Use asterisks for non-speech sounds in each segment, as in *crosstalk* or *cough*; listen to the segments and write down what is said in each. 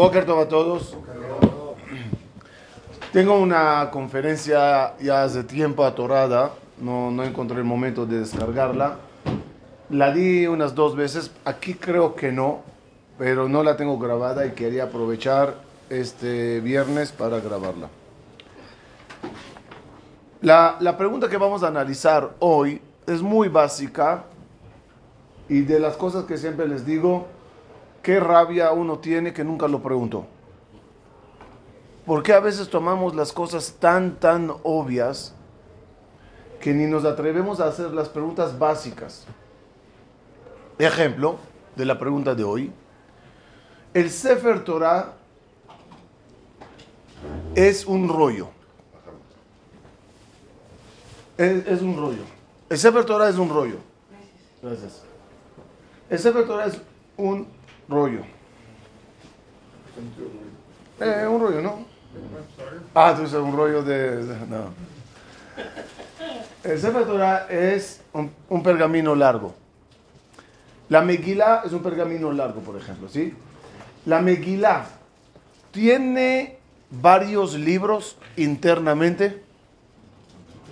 Boker a todos. Tengo una conferencia ya hace tiempo atorada, no, no encontré el momento de descargarla. La di unas dos veces, aquí creo que no, pero no la tengo grabada y quería aprovechar este viernes para grabarla. La, la pregunta que vamos a analizar hoy es muy básica y de las cosas que siempre les digo, qué rabia uno tiene que nunca lo preguntó. ¿Por qué a veces tomamos las cosas tan, tan obvias que ni nos atrevemos a hacer las preguntas básicas? Ejemplo de la pregunta de hoy. El Sefer Torah es un rollo. Es, es un rollo. El Sefer Torah es un rollo. Gracias. El Sefer Torah es un rollo. Eh, un rollo, ¿no? Ah, tú dices un rollo de... No. El Sefer es un, un pergamino largo. La Megilá es un pergamino largo, por ejemplo, ¿sí? La Megilá tiene varios libros internamente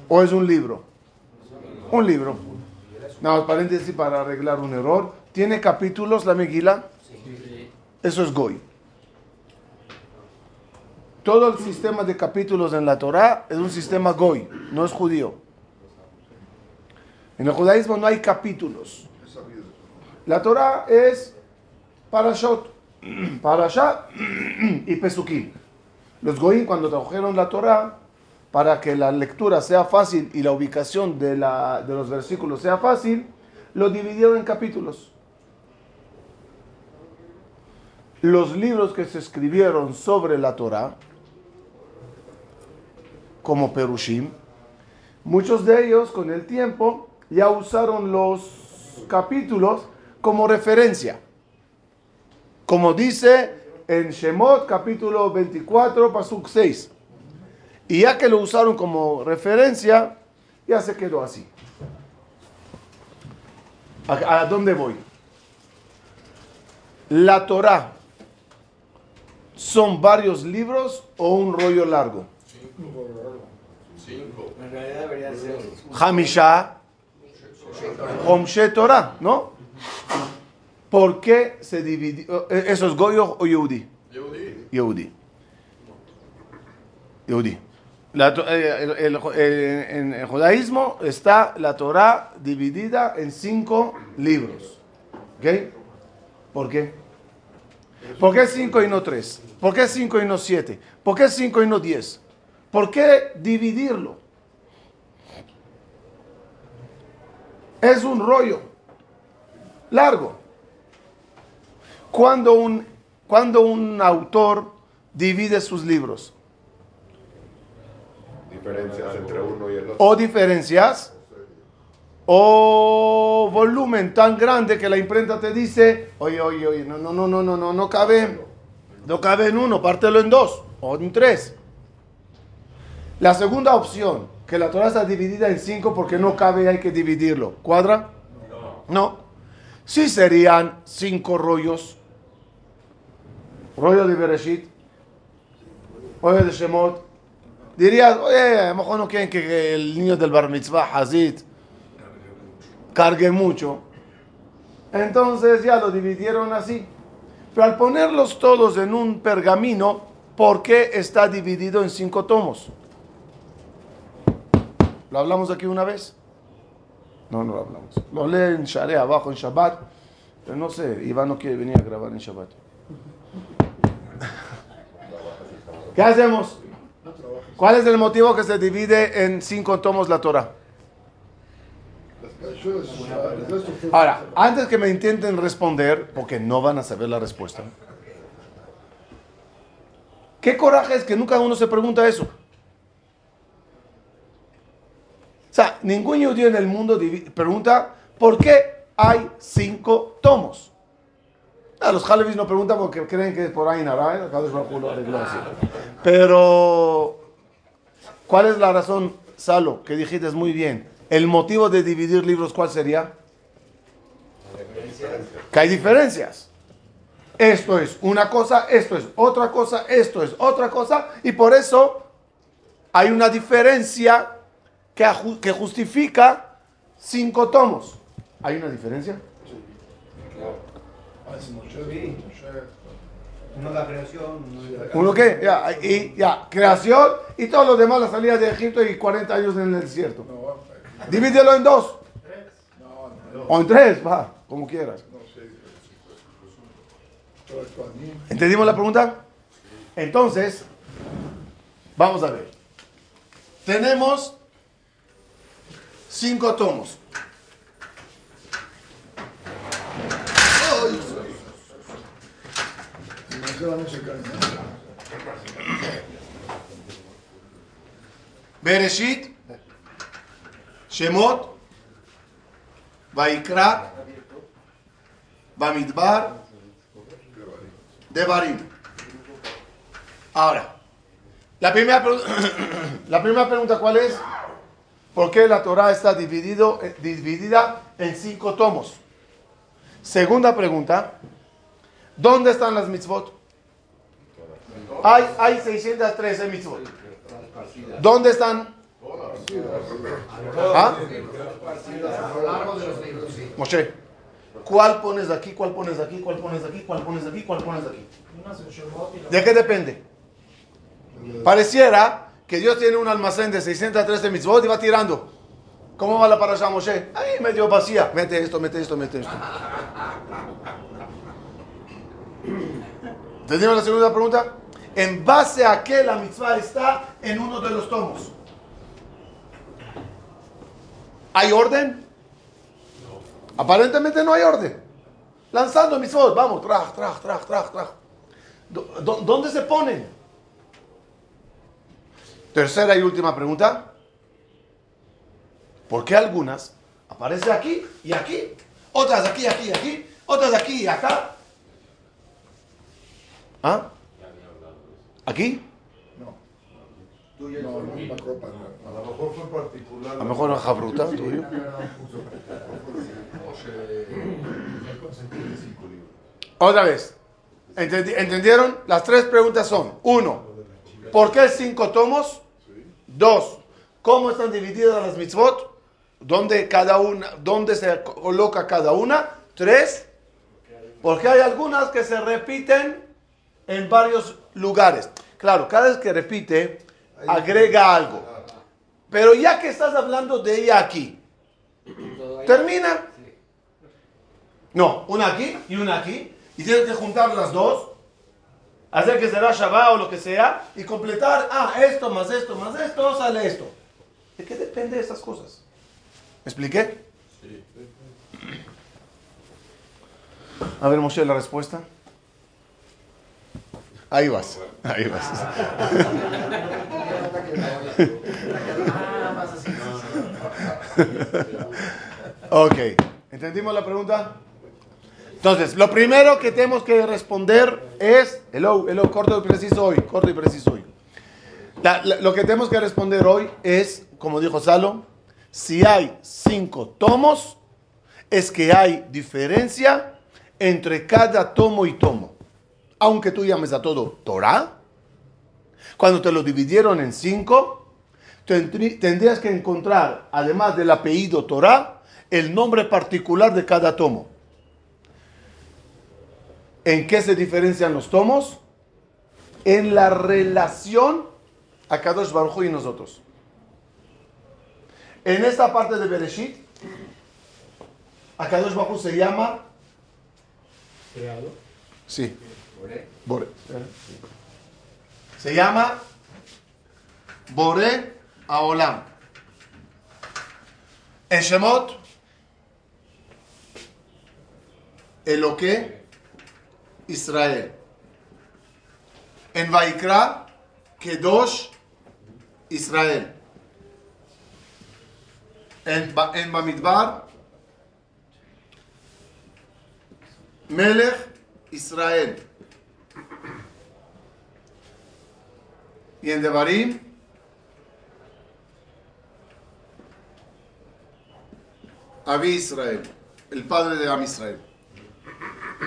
o es un libro? Un libro. No, paréntesis para arreglar un error. ¿Tiene capítulos la Megilá? Eso es Goy. Todo el sistema de capítulos en la Torah es un sistema Goy, no es judío. En el judaísmo no hay capítulos. La Torah es Parashot, *clears throat* Parashá *clears throat* y Pesukim. Los Goyim cuando trajeron la Torah, para que la lectura sea fácil y la ubicación de, la, de los versículos sea fácil, lo dividieron en capítulos. Los libros que se escribieron sobre la Torah, como Perushim, muchos de ellos con el tiempo ya usaron los capítulos como referencia. Como dice en Shemot capítulo 24, Pasuk 6. Y ya que lo usaron como referencia, ya se quedó así. ¿A, a dónde voy? La Torah son varios libros o un rollo largo. Cinco. En realidad debería ser. Hamisha, Homshe Torah, ¿no? ¿Por qué se dividió? ¿Eso es Goyo o Yehudi? Yehudi. Yehudi. Yehudi. La to- eh, el- el- el- en el judaísmo está la Torah dividida en cinco libros. ¿Ok? ¿Por qué? ¿Por qué cinco y no tres? ¿Por qué cinco y no siete? ¿Por qué cinco y no diez? ¿Por qué dividirlo? Es un rollo largo. Cuando un, cuando un autor divide sus libros Diferencias entre uno y el otro. o diferencias o volumen tan grande que la imprenta te dice, oye, oye, oye, no, no, no, no, no, no, no cabe, no cabe en uno, pártelo en dos o en tres. La segunda opción, que la Torah está dividida en cinco porque no cabe y hay que dividirlo. ¿Cuadra? No. Sí serían cinco rollos. Rollo de Bereshit, rollo de Shemot. Dirías, oye, a lo mejor no quieren que el niño del bar mitzvah, Hazit, cargue mucho. Entonces ya lo dividieron así. Pero al ponerlos todos en un pergamino, ¿por qué está dividido en cinco tomos? ¿Lo hablamos aquí una vez? No, no lo hablamos. Lo lee en Share abajo en Shabbat. Pero no sé, Iván no quiere venir a grabar en Shabbat. ¿Qué hacemos? ¿Cuál es el motivo que se divide en cinco tomos la Torah? Ahora, antes que me intenten responder, porque no van a saber la respuesta. ¿Qué coraje es que nunca uno se pregunta eso? O sea, ningún judío en el mundo pregunta por qué hay cinco tomos. Ah, los Halevis no preguntan porque creen que es por ahí nada. Pero, ¿cuál es la razón, Salo, que dijiste muy bien? El motivo de dividir libros, ¿cuál sería? Que hay diferencias. esto es una cosa, esto es otra cosa, esto es otra cosa, y por eso hay una diferencia que, que justifica cinco tomos. ¿Hay una diferencia? Uno la creación, uno qué? Ya, y, ya, creación y todo lo demás, la salida de Egipto y 40 años en el desierto. Divídelo en dos. O en tres, va, como quieras. ¿Entendimos la pregunta? Entonces, vamos a ver. Tenemos cinco tomos. Bereshit, Shemot, Vaikra, Bamidbar, Devarim. Ahora, la primera, *coughs* la primera pregunta, ¿cuál es? ¿Por qué la Torah está dividido, eh, dividida en cinco tomos? Segunda pregunta, ¿dónde están las mitzvot? Hay, hay 613 mitzvot. ¿Dónde están? ¿Ah? Moshe, ¿cuál pones aquí, cuál pones aquí, cuál pones aquí, cuál pones aquí, cuál pones aquí? ¿De qué depende? Pareciera que Dios tiene un almacén de 613 mitzvot y va tirando. ¿Cómo va la parasha Moshe? Ahí medio vacía. Mete esto, mete esto, mete esto. ¿Entendimos la segunda pregunta? en base a qué la mitzvah está en uno de los tomos. ¿Hay orden? Aparentemente no hay orden. Lanzando mitzvot, vamos, traj, traj, traj, traj, traj. ¿Dónde se ponen? Tercera y última pregunta. ¿Por qué algunas aparecen aquí y aquí? Otras aquí, aquí, aquí. Otras aquí y acá. ¿Ah? ¿Aquí? No, no, copa. A lo mejor fue particular. A lo mejor una jabruta tuyo. Otra vez. ¿Entendieron? Las tres preguntas son: uno, ¿por qué cinco tomos? Dos, ¿cómo están divididas las mitzvot? ¿Dónde, cada una, ¿Dónde se coloca cada una? Tres, porque hay algunas que se repiten en varios lugares. Claro, cada vez que repite, agrega algo. Pero ya que estás hablando de ella aquí, termina. No, una aquí y una aquí. Y tienes que juntar las dos, hacer que será Shabbat o lo que sea, y completar, ah, esto más esto más esto, sale esto. ¿De qué depende de estas cosas? ¿Me expliqué? Sí. A ver, Moshe, la respuesta. Ahí vas, ahí vas. ok, ¿entendimos la pregunta? Entonces, lo primero que tenemos que responder es, hello, hello, corto y preciso hoy, corto y preciso hoy. lo que tenemos que responder hoy es, como dijo Salo, si hay cinco tomos, es que hay diferencia entre cada tomo y tomo aunque tú llames a todo Torah, cuando te lo dividieron en cinco, tendrías que encontrar, además del apellido Torah, el nombre particular de cada tomo. ¿En qué se diferencian los tomos? En la relación a Kadosh Baruj y nosotros. En esta parte de Bereshit, a Kadosh Baruj se llama creado. Sí. Bore. Se llama Bore Aolam. En Shemot, Eloque Israel. En Vaikra, Kedosh Israel. En, en Bamidbar, Melech Israel. Y en Devarim, Abi Israel, el padre de Am Israel.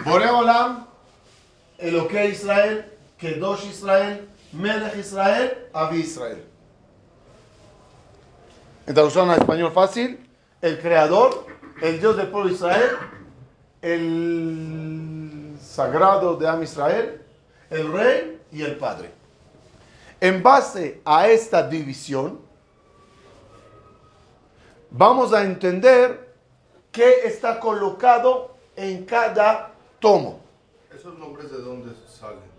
Boreolam Eloque Israel, Kedosh Israel, Melech Israel, Avi Israel. En traducción a español fácil, el creador, el Dios del pueblo de Israel, el sagrado de Am Israel, el rey y el padre. En base a esta división, vamos a entender qué está colocado en cada tomo. ¿Esos nombres de dónde salen?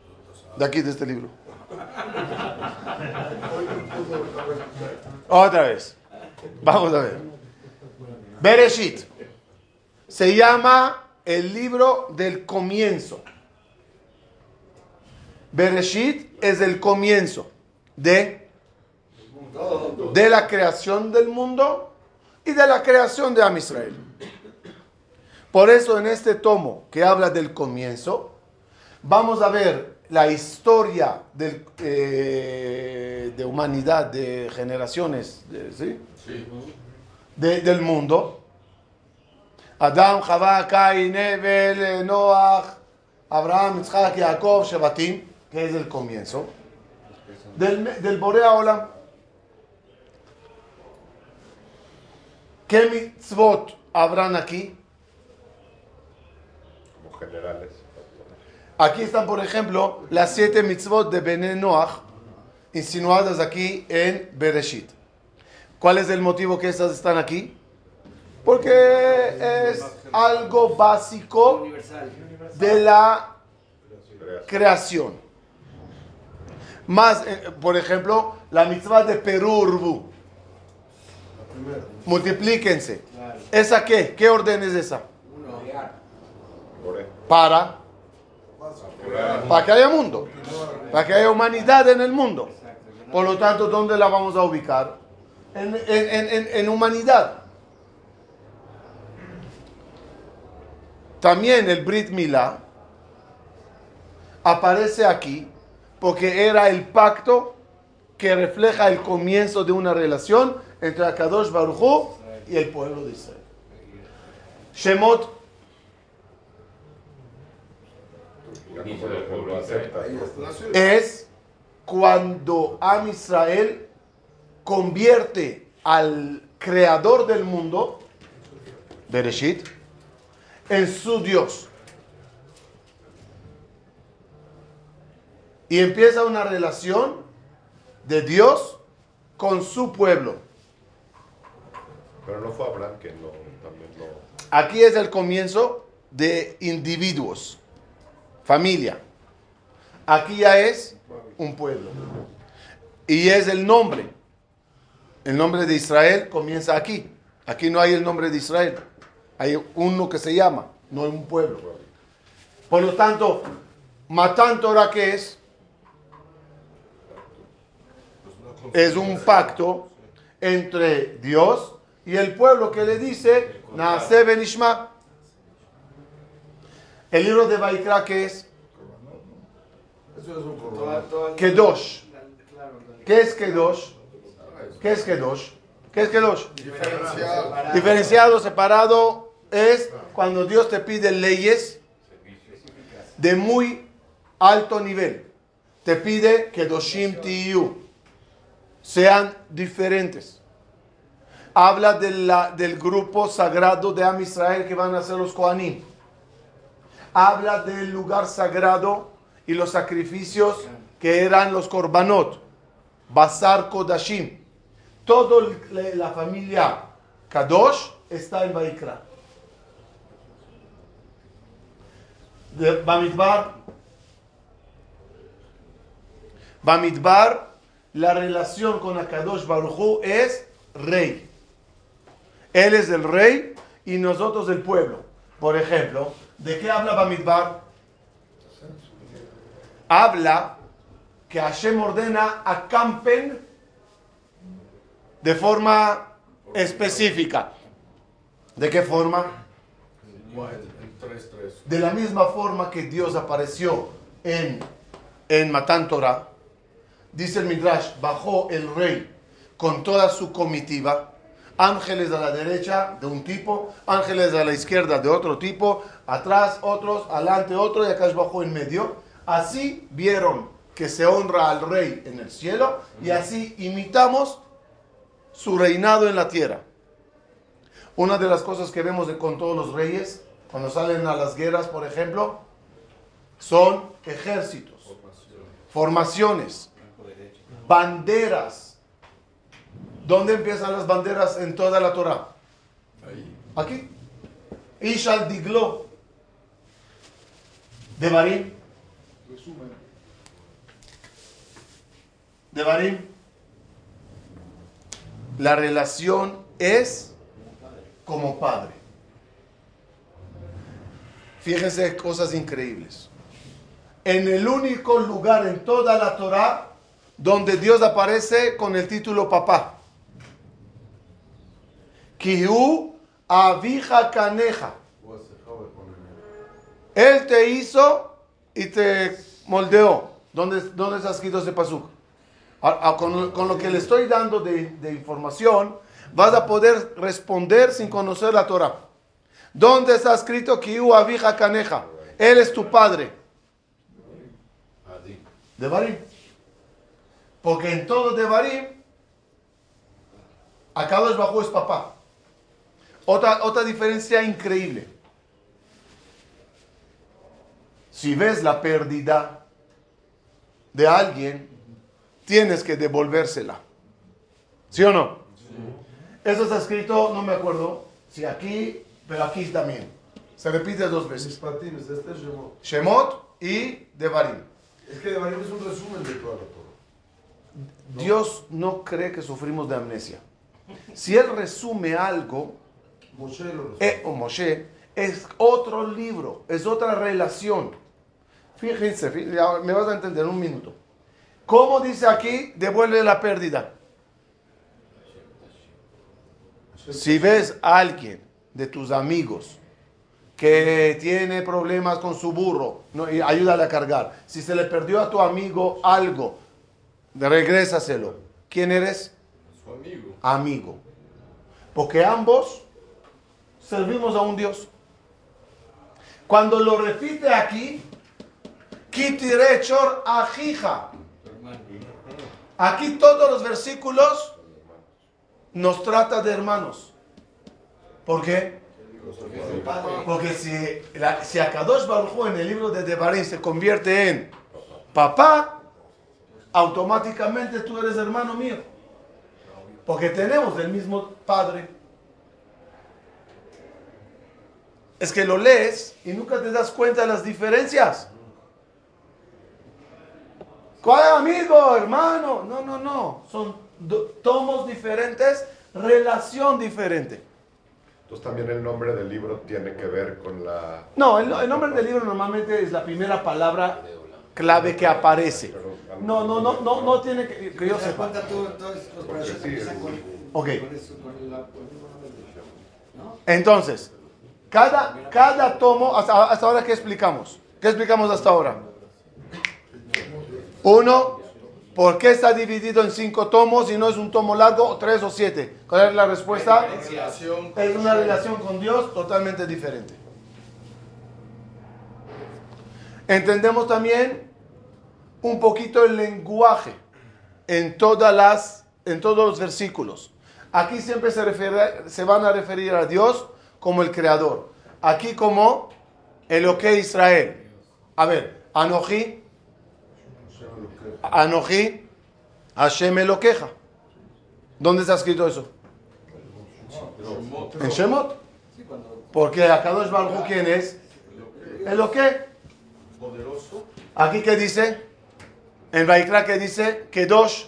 De aquí, de este libro. *laughs* Otra vez. Vamos a ver. Bereshit. Se llama el libro del comienzo. Bereshit es el comienzo de, de la creación del mundo y de la creación de Am Israel. Por eso en este tomo que habla del comienzo, vamos a ver la historia del, eh, de humanidad, de generaciones, ¿sí? De, del mundo. Adam, Javá, Cain, Nebel, Noach, Abraham, Isaac, Jacob, Shebatim, que es el comienzo. Del, del Borea Olam. ¿Qué mitzvot habrán aquí? Como generales. Aquí están, por ejemplo, las siete mitzvot de Bene Noach, insinuadas aquí en Bereshit. ¿Cuál es el motivo que estas están aquí? Porque es algo básico de la creación. Más, eh, por ejemplo, la mitzvah de Perurbu. Multiplíquense. ¿Esa qué? ¿Qué orden es esa? Para. Para que haya mundo. Para que haya humanidad en el mundo. Por lo tanto, ¿dónde la vamos a ubicar? En, en- en- en humanidad. También el Brit Milá aparece aquí porque era el pacto que refleja el comienzo de una relación entre Akadosh Baruj Hu y el pueblo de Israel. Shemot es cuando Am Israel convierte al creador del mundo, Bereshit, en su Dios. Y empieza una relación de Dios con su pueblo. Pero no fue Abraham que no, también no. Aquí es el comienzo de individuos, familia. Aquí ya es un pueblo. Y es el nombre. El nombre de Israel comienza aquí. Aquí no hay el nombre de Israel. Hay uno que se llama, no un pueblo. Por lo tanto, Matán Torah que es es un pacto entre Dios y el pueblo que le dice Naase Benishma. El libro de Baikra que es. Kedosh. ¿Qué es Kedosh? ¿Qué es Kedosh? ¿Qué es Kedosh? Diferenciado. Diferenciado, separado, es cuando Dios te pide leyes de muy alto nivel. Te pide que Doshim Tiyu sean diferentes. Habla de la- del grupo sagrado de Am Israel que van a ser los Kohanim. Habla del lugar sagrado y los sacrificios que eran los Korbanot. Basar Kodashim. Toda la familia Kadosh está en Baikra. Bamidbar. Bamidbar, la relación con Akadosh Baruchu es rey. Él es el rey y nosotros el pueblo. Por ejemplo, ¿de qué habla Bamidbar? Habla que Hashem ordena acampen de forma específica. ¿De qué forma? Bueno, en 3-3. De la misma forma que Dios apareció en, en Matán Torah, dice el Midrash, bajó el rey con toda su comitiva, ángeles a la derecha de un tipo, ángeles a la izquierda de otro tipo, atrás otros, adelante otro, y acá bajó en medio. Así vieron que se honra al rey en el cielo y así imitamos su reinado en la tierra. Una de las cosas que vemos con todos los reyes, cuando salen a las guerras, por ejemplo, son ejércitos, formaciones, banderas. ¿Dónde empiezan las banderas en toda la Torah? Aquí. Ishal Diglo. De Barim. De Barim. La relación es como padre. Fíjense cosas increíbles. En el único lugar en toda la Torah donde Dios aparece con el título papá. Kihu avija caneja. Él te hizo y te moldeó. ¿Dónde, dónde está escrito ese pasuk? Con, con, lo que le estoy dando de, de, información, vas a poder responder sin conocer la Torah. ¿Dónde está escrito Kiu avija caneja? Él es tu padre. De Barim. Porque en todo de Barim, es bajo es papá. Otra, otra diferencia increíble. Si ves la pérdida de alguien, tienes que devolvérsela. ¿Sí o no? Eso está escrito, no me acuerdo, si aquí, pero aquí también. Se repite dos veces. Este Shemot y Devarim. Es que Devarim es un resumen de toda la Dios no cree que sufrimos de amnesia. Si Él resume algo, eh, o Moshe, es otro libro, es otra relación. Fíjense, me vas a entender un minuto. ¿Cómo dice aquí? Devuelve la pérdida. Si ves a alguien de tus amigos que tiene problemas con su burro, no, ayúdale a cargar. Si se le perdió a tu amigo algo, regrésaselo. ¿Quién eres? Su amigo. Amigo. Porque ambos servimos a un Dios. Cuando lo repite aquí, Kitirechor Ajija. Aquí todos los versículos nos trata de hermanos. ¿Por qué? Porque si, la, si Akadosh Baruj en el libro de Devarim se convierte en papá, automáticamente tú eres hermano mío. Porque tenemos el mismo padre. Es que lo lees y nunca te das cuenta de las diferencias. ¿Cuál amigo, hermano? No, no, no. Son tomos diferentes, relación diferente. Entonces también el nombre del libro tiene que ver con la... No, el, el nombre del libro normalmente es la primera palabra clave que aparece. No, no, no, no, no tiene que, que yo sepa. Ok. Entonces, cada, cada tomo, hasta, hasta ahora, ¿qué explicamos? ¿Qué explicamos hasta ahora? Uno, ¿por qué está dividido en cinco tomos y no es un tomo largo, tres o siete? ¿Cuál es la respuesta? Es una relación con Dios totalmente diferente. Entendemos también un poquito el lenguaje en, todas las, en todos los versículos. Aquí siempre se, refiere, se van a referir a Dios como el creador. Aquí como el OK Israel. A ver, Anoji, Anoji, Hashem lo queja. ¿Dónde está escrito eso? En Shemot. Porque Akadosh Baruj ¿quién es? El OK. Aquí qué dice? En Vaikra que dice Kedosh,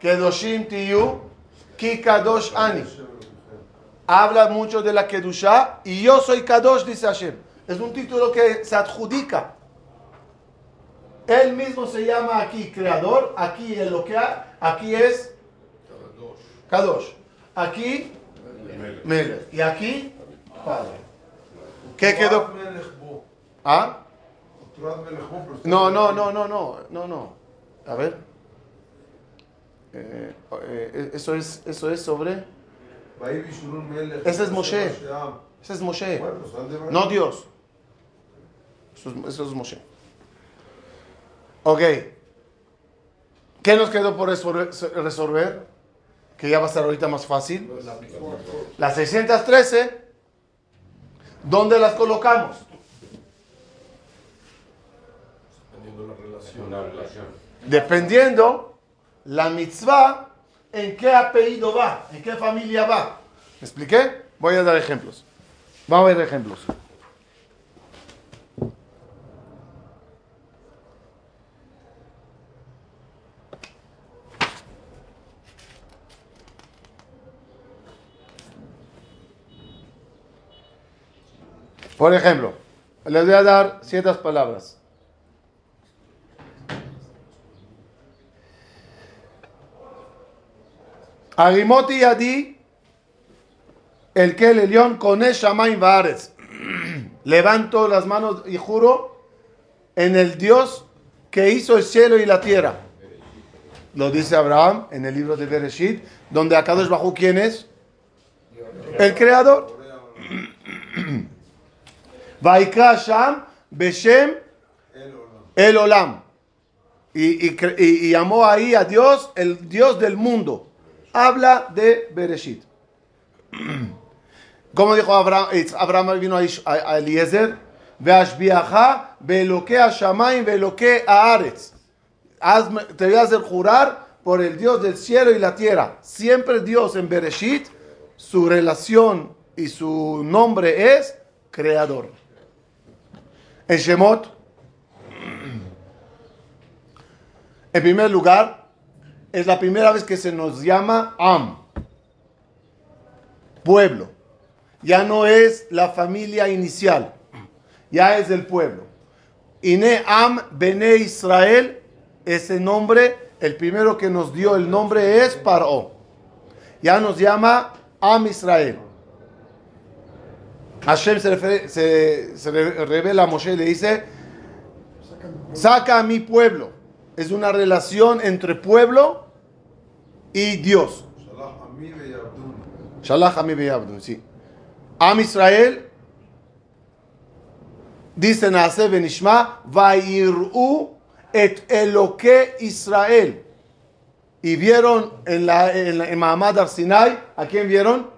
Kedoshim Tiyu, Ki Kadosh Ani. Habla mucho de la Kedusha y yo soy Kadosh, dice Hashem. Es un título que se adjudica. Él mismo se llama aquí creador, aquí es lo que aquí es Kadosh. Aquí Melech. Y aquí Padre. ¿Qué quedó? ¿Ah? No, no, no, no, no, no, no. A ver. Eh, eh, eso, es, eso es sobre. Ese es Moshe. Ese es Moshe. No Dios. Eso es, eso es Moshe. Ok. ¿Qué nos quedó por resolver? Que ya va a ser ahorita más fácil. Las 613, ¿dónde las colocamos? Dependiendo la mitzvah en qué apellido va, en qué familia va. ¿Me expliqué? Voy a dar ejemplos. Vamos a ver ejemplos. Por ejemplo, les voy a dar ciertas palabras. Agimoti Yadi, el que el león con Shamaim Vares. *clears throat* Levanto las manos y juro en el Dios que hizo el cielo y la tierra. Lo dice Abraham en el libro de Bereshit, donde Akadosh bajo quién es? El creador. *clears throat* Vaikra Sham Beshem El Olam. Y, y, y, llamó ahí a Dios el Dios del mundo. Habla de Bereshit. *clears throat* Como dijo Abraham, Abraham vino a, Eliezer, Veashbiaja, Veloque a Shamaim, Veloque a Aretz. Te voy a hacer jurar por el Dios del cielo y la tierra. Siempre Dios en Bereshit, su relación y su nombre es creador. En Shemot, *clears throat* en primer lugar, es la primera vez que se nos llama Am, pueblo. Ya no es la familia inicial, ya es el pueblo. Ine Am Bene Israel, ese nombre, el primero que nos dio el nombre es Paro. Ya nos llama Am Israel. Hashem se, revela a Moshe y le dice, saca a mi pueblo. Es una relación entre pueblo y Dios. Shalach Ami Abdun, sí. Am Israel dice Naase Benishma, Vairu et Eloque Israel. Y vieron en la en, en Mahamad Arsinai, ¿a quién vieron?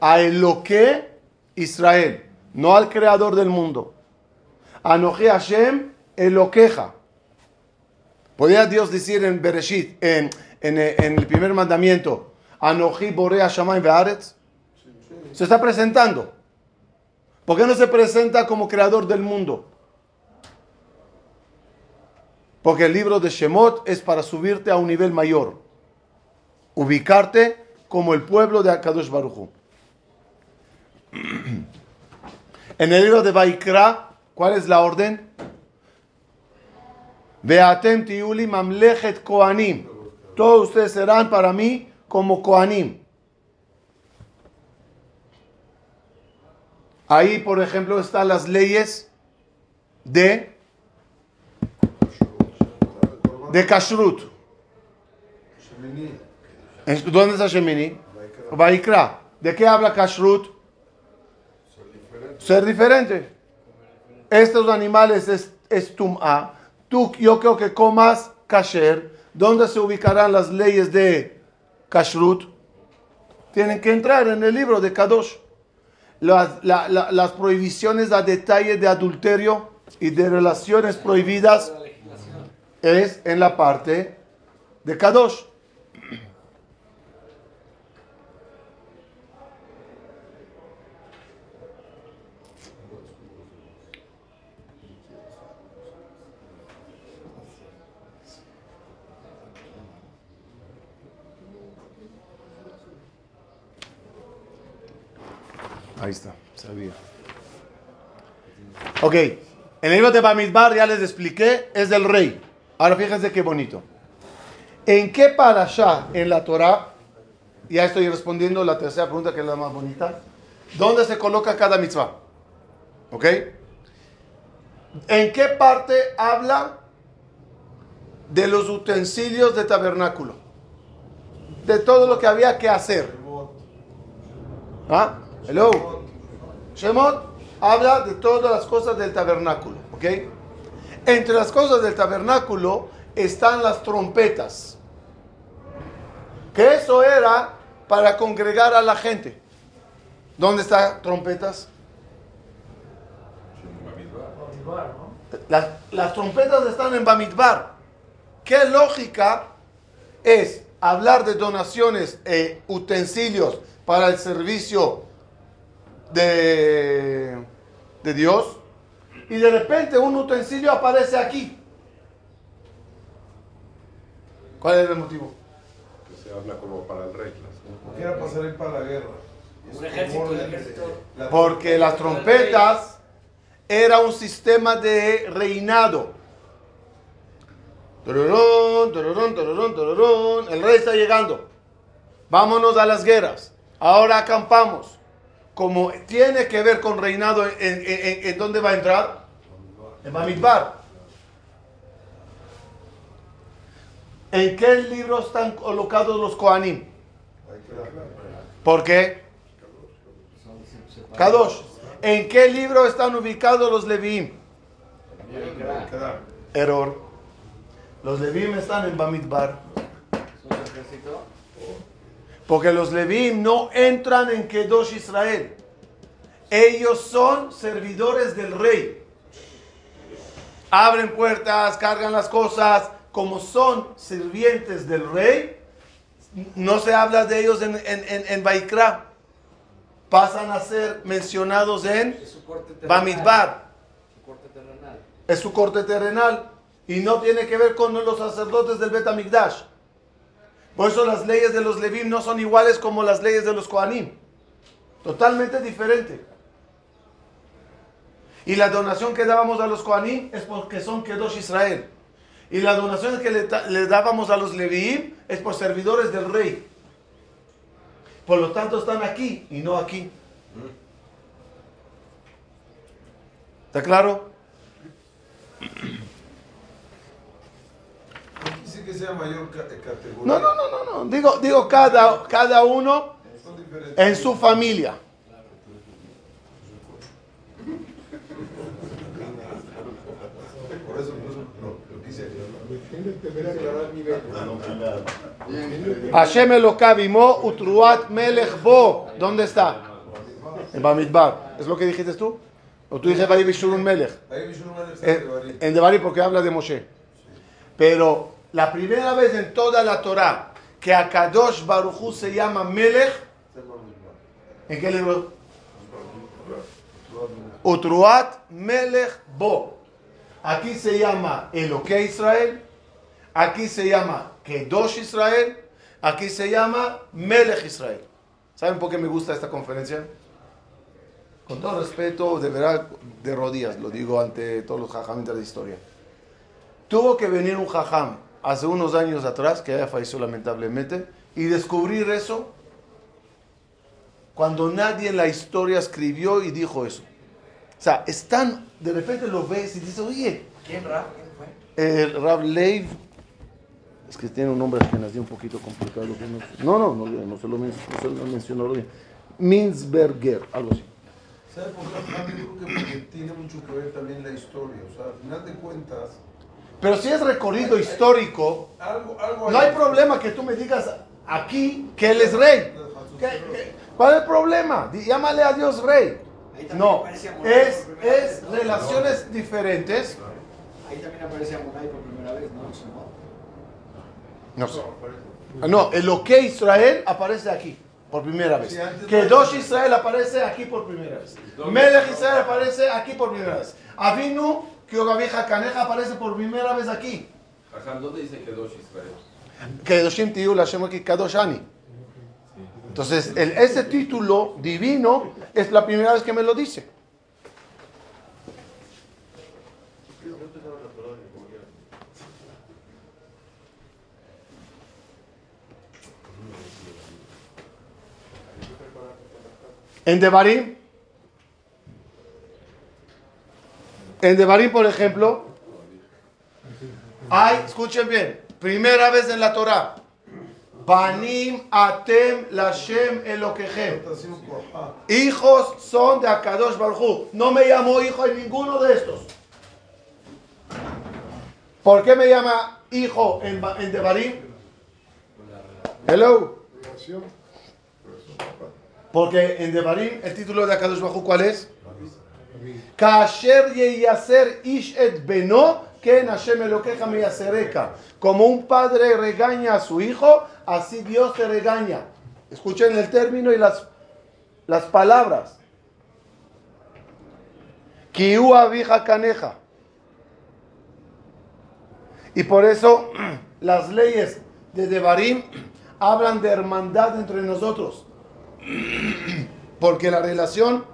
A Eloque Israel, no al creador del mundo. Anoje Hashem Eloqueja. Podría Dios decir en Bereshit, en, en, el primer mandamiento, Anoji Borea Shammai Bearetz. Se está presentando. ¿Por qué no se presenta como creador del mundo? Porque el libro de Shemot es para subirte a un nivel mayor. Ubicarte como el pueblo de Akadosh Baruch *clears throat* en el libro de Baikra, ¿cuál es la orden? Veatem tiuli mamlechet koanim. Todos ustedes serán para mí como koanim. Ahí, por ejemplo, están las leyes de de kashrut. ¿Dónde está Shemini? Baikra. ¿De qué habla kashrut? ser diferente. Estos animales es, es tum'a. Tú, yo creo que comas kasher. ¿Dónde se ubicarán las leyes de kashrut? Tienen que entrar en el libro de Kadosh. Las, las prohibiciones a detalle de adulterio y de relaciones prohibidas es en la parte de Kadosh. Ahí está, sabía. Ok, en el libro de Bamidbar ya les expliqué, es del rey. Ahora fíjense qué bonito. ¿En qué parasha en la Torah, ya estoy respondiendo la tercera pregunta que es la más bonita, ¿dónde se coloca cada mitzvah? ¿Ok? ¿En qué parte habla de los utensilios de tabernáculo? De todo lo que había que hacer. ¿Ah? Hello. Shemot habla de todas las cosas del tabernáculo. ¿Ok? Entre las cosas del tabernáculo están las trompetas. Que eso era para congregar a la gente. ¿Dónde están trompetas? Las, las trompetas están en Bamidbar. ¿Qué lógica es hablar de donaciones e utensilios para el servicio de, de Dios? Y de repente un utensilio aparece aquí. ¿Cuál es el motivo? Que se habla como para el rey. Quiera pasar ahí para la guerra. Un ejército, un ejército. Porque las trompetas era un sistema de reinado. El rey está llegando. Vámonos a las guerras. Ahora acampamos. Como tiene que ver con reinado, ¿en, en, en- en dónde va a entrar? En Bamidbar. ¿En qué libro están colocados los Kohanim? ¿Por qué? Kadosh. ¿En qué libro están ubicados los Leviim? Error. Los Leviim están en Bamidbar. Porque los Leviim no entran en Kedosh Israel. Ellos son servidores del rey. Abren puertas, cargan las cosas. Como son sirvientes del rey, no se habla de ellos en, en, en, en Baikra. Pasan a ser mencionados en Es su corte terrenal. Bamidbar. Es su corte terrenal y no tiene que ver con los sacerdotes del Bet Amigdash. Por eso las leyes de los Levim no son iguales como las leyes de los Kohanim. Totalmente diferente. Y la donación que dábamos a los Kohanim es porque son Kedosh Israel. Y la donación que le, dábamos a los Levim es por servidores del rey. Por lo tanto están aquí y no aquí. ¿Está claro? No que sea mayor eh, categoría. No, no, no, no, no. Digo, digo cada, cada uno en su familia. Por eso pues, lo, lo quise. Hashem Elokavimo Utruat Melech Bo. ¿Dónde está? En Bamidbar. ¿Es lo que dijiste tú? ¿O tú dijiste Melech? En, en Devarim porque habla de Moshe. Pero la primera vez en toda la Torah que a Kadosh Baruchu se llama Melech, ¿en qué libro? Utruat Melech Bo. Aquí se llama Eloque Israel, aquí se llama Kedosh Israel, aquí se llama Melech Israel. ¿Saben por qué me gusta esta conferencia? Con todo respeto, de verdad, de rodillas, lo digo ante todos los jajam de historia. Tuvo que venir un jajam hace unos años atrás, que ya falleció lamentablemente, y descubrir eso cuando nadie en la historia escribió y dijo eso. O sea, están, de repente lo ves y dices, oye, ¿Quién, Raf? ¿Quién fue? el Rab Leiv, es que tiene un nombre que nació un poquito complicado. no, no, no, no, no se lo, men- no se lo mencionó bien. Minsberger, algo así. ¿Sabe por qué? Yo creo que porque tiene mucho que ver también la historia. O sea, al final de cuentas, Pero si es recorrido histórico, no hay problema que tú me digas aquí que él es rey. ¿Qué- qué- ¿Cuál es el problema? Llámale a Dios rey. No, es, es relaciones diferentes. Ahí también aparece Amonai por primera vez, ¿no? No. No sé. No, el OK Israel aparece aquí por primera vez. Sí, antes Que no- Dosh Israel aparece aquí por primera vez. Melech Israel aparece aquí por primera vez. Avinu, Kiogavija Caneja aparece por primera vez aquí. ¿dónde dice que Dosh Israel? Que Doshim Tiyu Lashem aquí Kadosh Ani. Entonces, el- ese título divino es la primera vez que me lo dice. En Devarim, en Devarim, por ejemplo, hay, escuchen bien, primera vez en la Torah, Banim Atem Lashem ah, Hijos son de Akadosh Baruj. No me llamo hijo de ninguno de estos. ¿Por qué me llama hijo en, en Devarim? Hello. Porque en Devarim el título de Akadosh Bajú, ¿cuál es? Como un padre regaña a su hijo, así Dios te regaña. Escuchen el término y las, las palabras. Caneja. Y por eso *clears throat* las leyes de Devarim hablan de hermandad entre nosotros. *clears throat* Porque la relación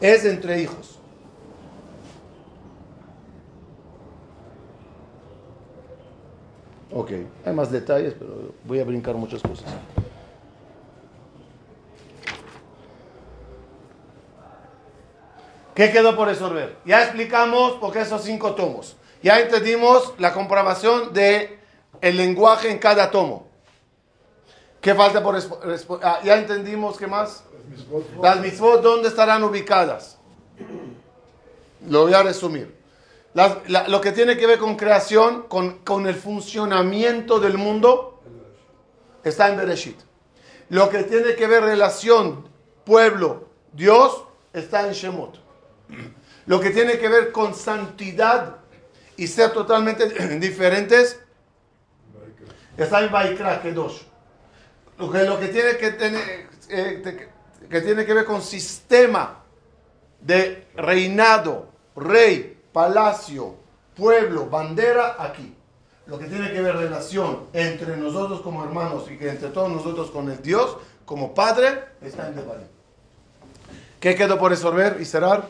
es entre hijos. Ok, hay más detalles, pero voy a brincar muchas cosas. ¿Qué quedó por resolver? Ya explicamos por qué esos cinco tomos. Ya entendimos la comprobación de el lenguaje en cada tomo. ¿Qué falta por ah, Ya entendimos qué más. Las mitzvot, ¿dónde estarán ubicadas? Lo voy a resumir. Las- la- lo que tiene que ver con creación, con, con el funcionamiento del mundo, está en Bereshit. Lo que tiene que ver relación, pueblo, Dios, está en Shemot. Lo que tiene que ver con santidad y ser totalmente *clears throat* diferentes, está en Vaikra Kedosh. Lo que, lo que tiene que tener, eh, que tiene que ver con sistema de reinado, rey, palacio, pueblo, bandera, aquí. Lo que tiene que ver relación entre nosotros como hermanos y que entre todos nosotros con el Dios, como Padre, está en Devarim. ¿Qué quedó por resolver y cerrar?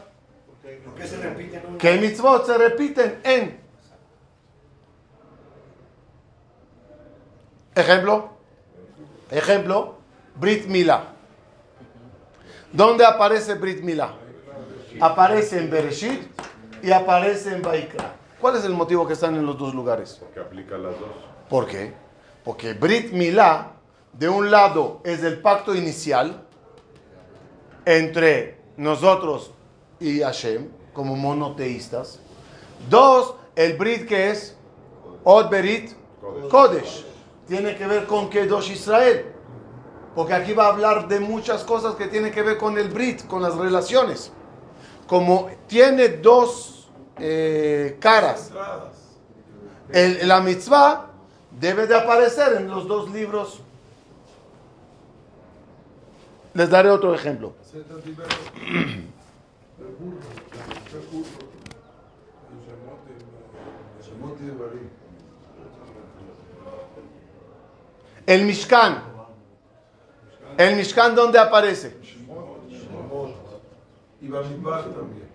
¿Por qué se repiten? Que mitzvot se repiten en. Ejemplo. Ejemplo. Brit Milá. ¿Dónde aparece Brit Milá? Aparece en Bereshit y aparece en Baikra. ¿Cuál es el motivo que están en los dos lugares? Que aplica las dos. ¿Por qué? Porque Brit Milá, de un lado, es el pacto inicial entre nosotros y Hashem, como monoteístas. Dos, el Brit que es Od Berit Kodesh. Tiene que ver con Kedosh Israel. Porque aquí va a hablar de muchas cosas que tienen que ver con el Brit, con las relaciones. Como tiene dos eh, caras, el- la mitzvah debe de aparecer en los dos libros. Les daré otro ejemplo. El Mishkan. El Mishkan, ¿dónde aparece? Y Bamidbar también.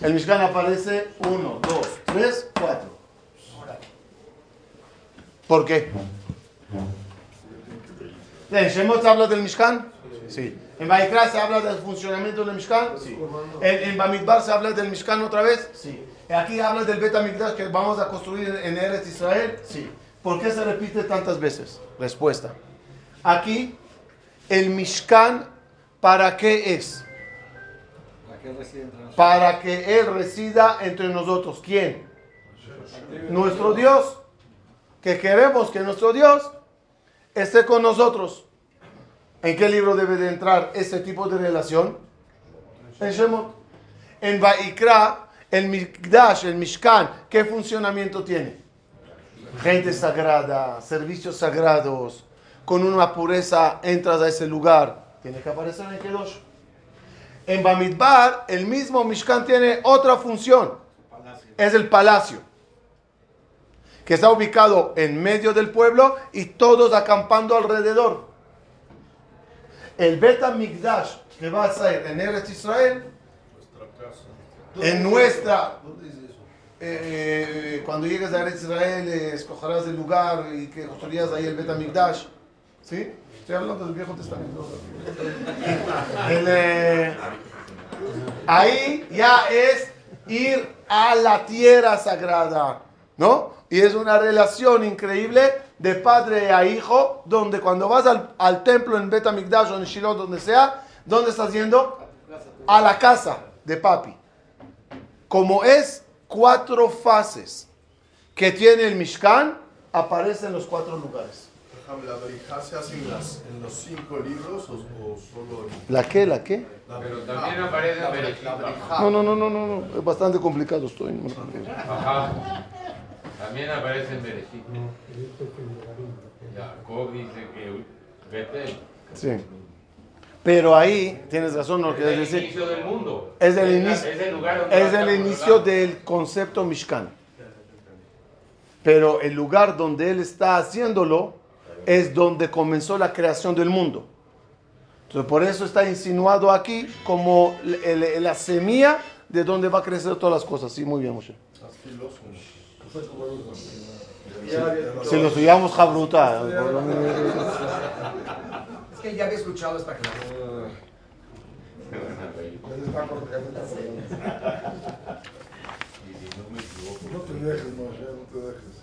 El Mishkan aparece 1, 2, 3, 4. ¿Por qué? ¿En Shemot se habla del Mishkan? Sí. ¿En Baikra se habla del funcionamiento del Mishkan? Sí. ¿En, en Bamidbar se habla del Mishkan otra vez? Sí. ¿Aquí habla del Bet HaMikdash que vamos a construir en Eretz Israel? Sí. ¿Por qué se repite tantas veces? Respuesta. Aquí, el Mishkan, ¿para qué es? ¿Para reside que Él resida entre nosotros. ¿Quién? Nuestro Dios. Que queremos que nuestro Dios esté con nosotros. ¿En qué libro debe de entrar ese tipo de relación? En Shemot. En Vaikra, el Mikdash, el Mishkan, ¿qué funcionamiento tiene? Gente sagrada, servicios sagrados, con una pureza entras a ese lugar. Tiene que aparecer en Kedosh. En Bamidbar, el mismo Mishkan tiene otra función. Es el palacio. Que está ubicado en medio del pueblo y todos acampando alrededor. El Bet Migdash que va a ser en Eretz Israel, en nuestra. ¿Dónde dice eso? eh, cuando llegues a Eretz Israel, eh, escogerás el lugar y que construirás ahí el Bet Migdash. ¿Sí? Estoy hablando del Viejo Testamento. *laughs* El, eh, ahí ya es ir a la tierra sagrada, ¿no? Y es una relación increíble de padre a hijo, donde cuando vas al, al templo en Bet Migdash o en Shiloh, donde sea, ¿dónde estás yendo? A la casa de papi. Como es cuatro fases que tiene el Mishkan aparecen en los cuatro lugares. ¿La verija se hace en, las, en los cinco libros o, o solo en ¿La qué? ¿La qué? la Pero también aparece La la. No, no, no, no, no, no. Es bastante complicado estoy. no. Ajá. También aparece en Bereshit. Jacob dice que Betel Sí. Pero ahí tienes razón lo es que el decir. inicio del mundo. Es el inicio- Es el lugar donde Es el inicio del concepto Mishkan. Pero el lugar donde él está haciéndolo es donde comenzó la creación del mundo. Entonces, por eso está insinuado aquí como el- el- la semilla de donde va a crecer todas las cosas. Sí, muy bien, Moshe. Si lo estudiamos Jabruta. Es que ya había escuchado esta clase. Si no te dejes, Moshe, no te dejes.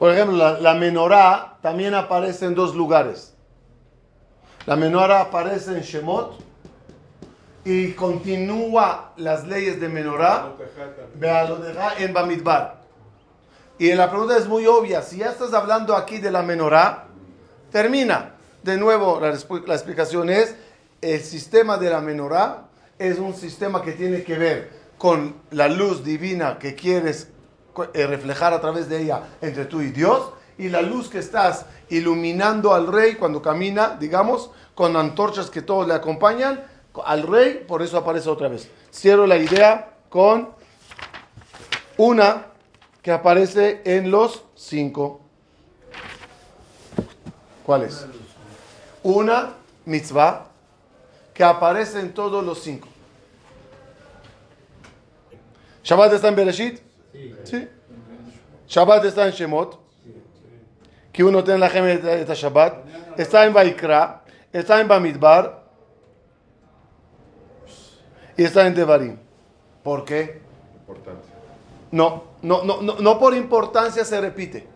Por ejemplo, la, la menorá también aparece en dos lugares. La menorá aparece en Shemot y continúa las leyes de menorá en Bamidbar. Y la pregunta es muy obvia. Si ya estás hablando aquí de la menorá, termina. De nuevo, la, la explicación es, el sistema de la menorá es un sistema que tiene que ver con la luz divina que quieres reflejar a través de ella entre tú y Dios, y la luz que estás iluminando al rey cuando camina, digamos, con antorchas que todos le acompañan, al rey, por eso aparece otra vez. Cierro la idea con una que aparece en los cinco. ¿Cuál es? Una mitzvah que aparece en todos los cinco. ¿Shabbat está en Bereshit? Sí. ¿Shabbat está en Shemot? Que uno tiene la gema de esta Shabbat. Está en Vaikra. Está en Bamidbar. Y está en Devarim. ¿Por qué? No, no, no, no, no por importancia se repite,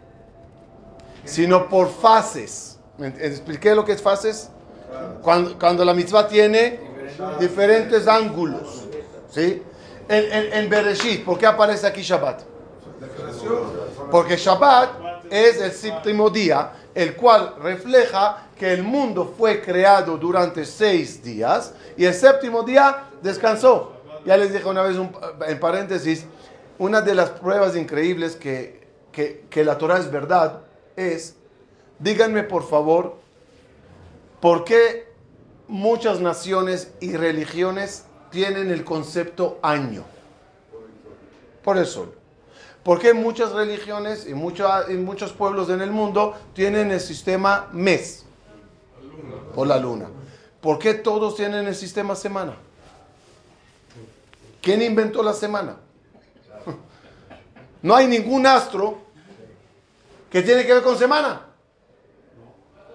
sino por fases. ¿Me ent- ¿Expliqué lo que es fases? Cuando, cuando la mitzvah tiene diferentes ángulos. ¿sí? En, en, Bereshit, ¿por qué aparece aquí Shabbat? Porque Shabbat es el séptimo día, el cual refleja que el mundo fue creado durante seis días y el séptimo día descansó. Ya les dije una vez en paréntesis, una de las pruebas increíbles que, que, que la Torah es verdad es, díganme por favor, ¿por qué muchas naciones y religiones tienen el concepto año? Por eso. ¿Por qué muchas religiones y muchos pueblos en el mundo tienen el sistema mes? O la luna. ¿Por qué todos tienen el sistema semana? ¿Quién inventó la semana? *laughs* No hay ningún astro que tiene que ver con semana.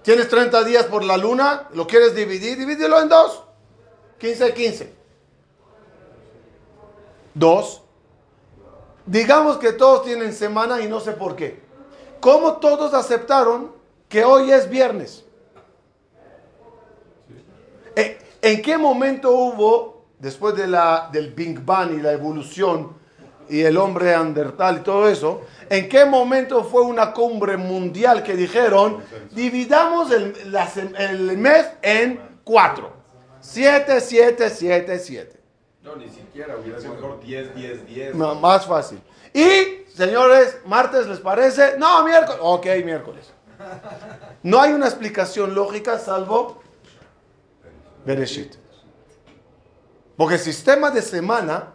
Tienes 30 días por la luna, lo quieres dividir, divídelo en dos. 15 15. Dos. Digamos que todos tienen semana y no sé por qué. ¿Cómo todos aceptaron que hoy es viernes? ¿En- ¿En qué momento hubo, después de la, del Big Bang y la evolución y el hombre andertal y todo eso, en qué momento fue una cumbre mundial que dijeron, dividamos el, el mes en cuatro? Siete, siete, siete, siete. Ni siquiera, hubiera sido mejor 10, 10, 10. No, más fácil. Y, señores, martes les parece, no, miércoles. Ok, miércoles. No hay una explicación lógica salvo Bereshit. Porque el sistema de semana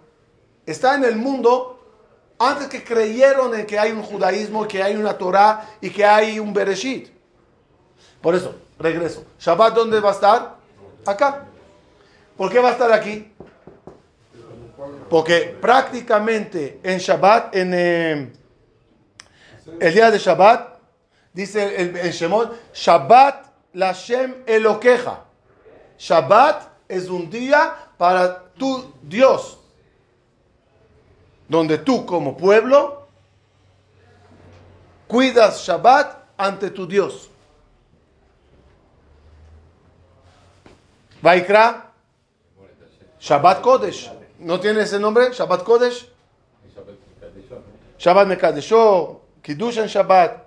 está en el mundo antes que creyeron en que hay un judaísmo, que hay una Torah y que hay un Bereshit. Por eso, regreso. ¿Shabbat dónde va a estar? Acá. ¿Por qué va a estar aquí? Porque prácticamente en Shabbat, en eh, el día de Shabbat, dice el, en Shemot, Shabbat Lashem Eloqueja. Shabbat es un día para tu Dios, donde tú como pueblo cuidas Shabbat ante tu Dios. Vaikra, Shabbat Kodesh. ¿No tiene ese nombre? Shabbat Kodesh. Shabbat Mekadesho, Kiddush en Shabbat.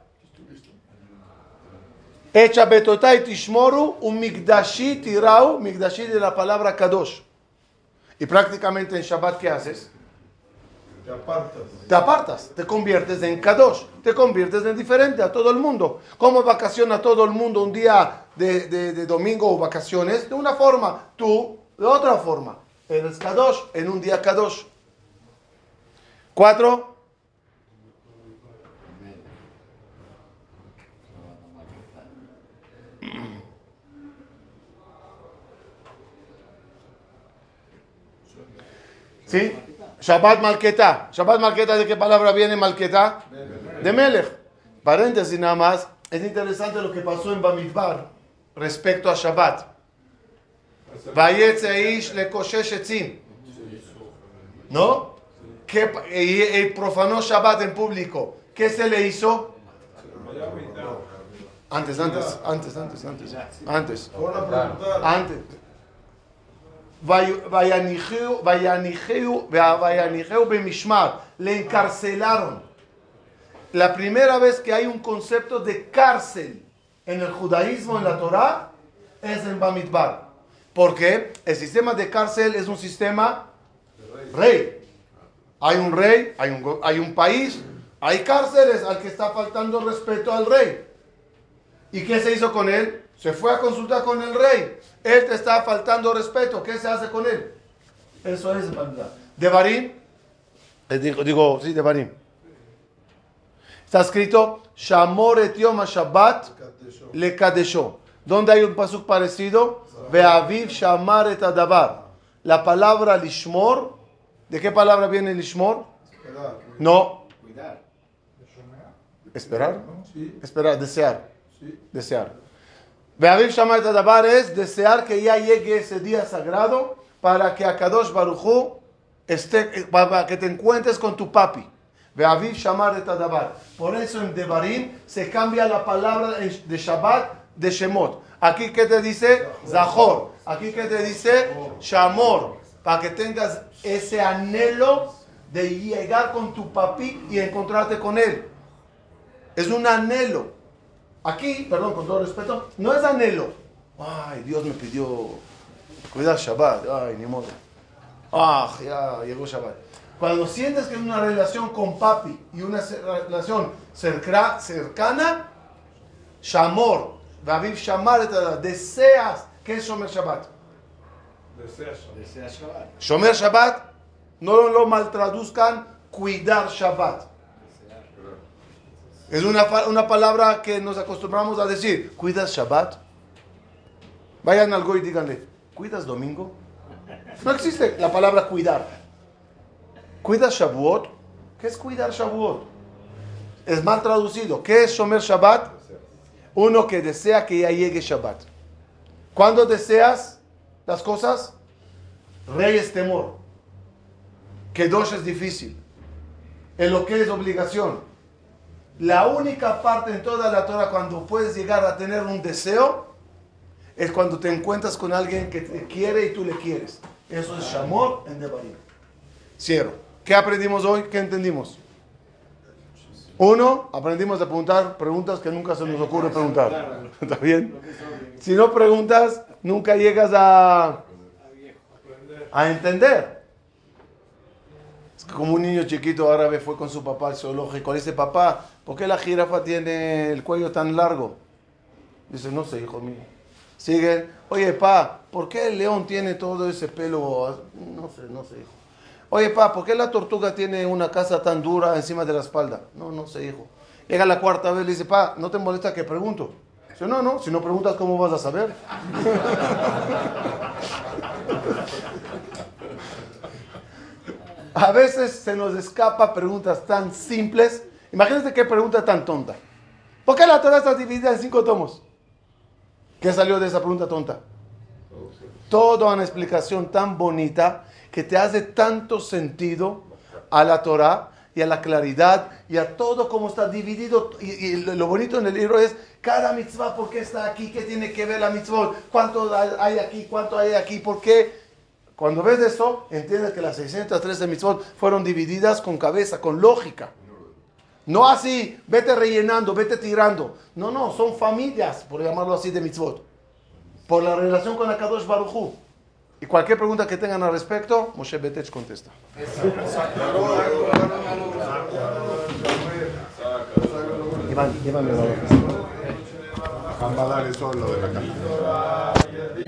Echa betotai tishmoru, un migdashi tirau, migdashi de la palabra kadosh. Y prácticamente en Shabbat, ¿qué haces? Te apartas. Te apartas, te conviertes en kadosh, te conviertes en diferente a todo el mundo. ¿Cómo vacaciona todo el mundo un día de, de- de domingo o vacaciones? De una forma, tú de otra forma. Eres kadosh en un día kadosh. Cuatro. ¿Sí? Shabbat Malketa. Shabbat Malketa, ¿de qué palabra viene Malketa? De Melech. Paréntesis nada más. Es interesante lo que pasó en Bamidbar respecto a Shabbat. Vayetze ish le koshesh etzim. ¿No? ¿Qué pa- y, y profanó Shabbat en público. ¿Qué se le hizo? Antes, antes, antes, antes, antes. Antes. Antes. Le encarcelaron. La primera vez que hay un concepto de cárcel en el judaísmo, en la Torah, es en Bamidbar. Porque el sistema de cárcel es un sistema rey. Hay un rey, hay un, hay un país, hay cárceles al que está faltando respeto al rey. ¿Y qué se hizo con él? Se fue a consultar con el rey. Él te está faltando respeto. ¿Qué se hace con él? Eso es Bamidbar. De Barim, eh, digo, digo, sí, de Barim. Está escrito, Shamor et yom Shabbat le kadesho. ¿Dónde hay un pasuk parecido? Ve'aviv shamar et adabar. La palabra lishmor, ¿de qué palabra viene lishmor? Esperar. No, Cuidar. esperar. Sí, Esperar, desear, sí. desear. Ve'aviv shamar et adabar es desear que ya llegue ese día sagrado para que Akadosh Baruchu esté, para que te encuentres con tu papi. Ve'aviv shamar et adabar. Por eso en Devarim se cambia la palabra de Shabbat de Shemot. Aquí que te dice Zahor. Aquí que te dice Shamor. Para que tengas ese anhelo de llegar con tu papi y encontrarte con él. Es un anhelo. Aquí, perdón, con todo respeto, no es anhelo. Ay, Dios me pidió cuidar Shabbat. Ay, ni modo. Ah, ya llegó Shabbat. Cuando sientes que es una relación con papi y una relación cerca- cercana, Shamor, David Shamar, deseas, ¿qué es Shomer Shabbat? Desea Shabbat. Shomer Shabbat, no lo maltraduzcan, cuidar Shabbat. Es una, una palabra que nos acostumbramos a decir, ¿cuidas Shabbat? Vayan al Goy y díganle, ¿cuidas domingo? No existe la palabra cuidar. ¿Cuidas Shavuot? ¿Qué es cuidar Shavuot? Es mal traducido. ¿Qué es Shomer Shabbat? Uno que desea que ya llegue Shabbat. ¿Cuándo deseas las cosas? Rey es temor. Kedosh es difícil. En lo que es obligación. La única parte en toda la Torah cuando puedes llegar a tener un deseo es cuando te encuentras con alguien que te quiere y tú le quieres. Eso es Shamor en Devarim. Cierro. ¿Qué aprendimos hoy? ¿Qué entendimos? Uno, aprendimos a preguntar preguntas que nunca se nos ocurre preguntar. ¿Está bien? Si no preguntas, nunca llegas a, a entender. Es como un niño chiquito árabe fue con su papá al zoológico. Le dice, papá, ¿por qué la jirafa tiene el cuello tan largo? Dice, no sé, hijo mío. Siguen, oye, pa, ¿por qué el león tiene todo ese pelo? No sé, no sé, hijo. Oye, pa, ¿por qué la tortuga tiene una casa tan dura encima de la espalda? No, no sé, hijo. Llega la cuarta vez, le dice, pa, ¿no te molesta que pregunto? Dice, no, no, si no preguntas, ¿cómo vas a saber? *laughs* A veces se nos escapa preguntas tan simples. Imagínate qué pregunta tan tonta. ¿Por qué la Torah está dividida en cinco tomos? ¿Qué salió de esa pregunta tonta? Toda una explicación tan bonita que te hace tanto sentido a la Torah y a la claridad y a todo como está dividido. Y, y lo bonito en el libro es cada mitzvah, ¿por qué está aquí? ¿Qué tiene que ver la mitzvah? ¿Cuánto hay aquí? ¿Cuánto hay aquí? ¿Por qué? Cuando ves eso, entiendes que las 613 mitzvot fueron divididas con cabeza, con lógica. No así, vete rellenando, vete tirando. No, no, son familias, por llamarlo así, de mitzvot. Por la relación con Akadosh Baruj Hu. Y cualquier pregunta que tengan al respecto, Moshe Betech contesta. Iván, llévame la Van a dar eso lo de la casa.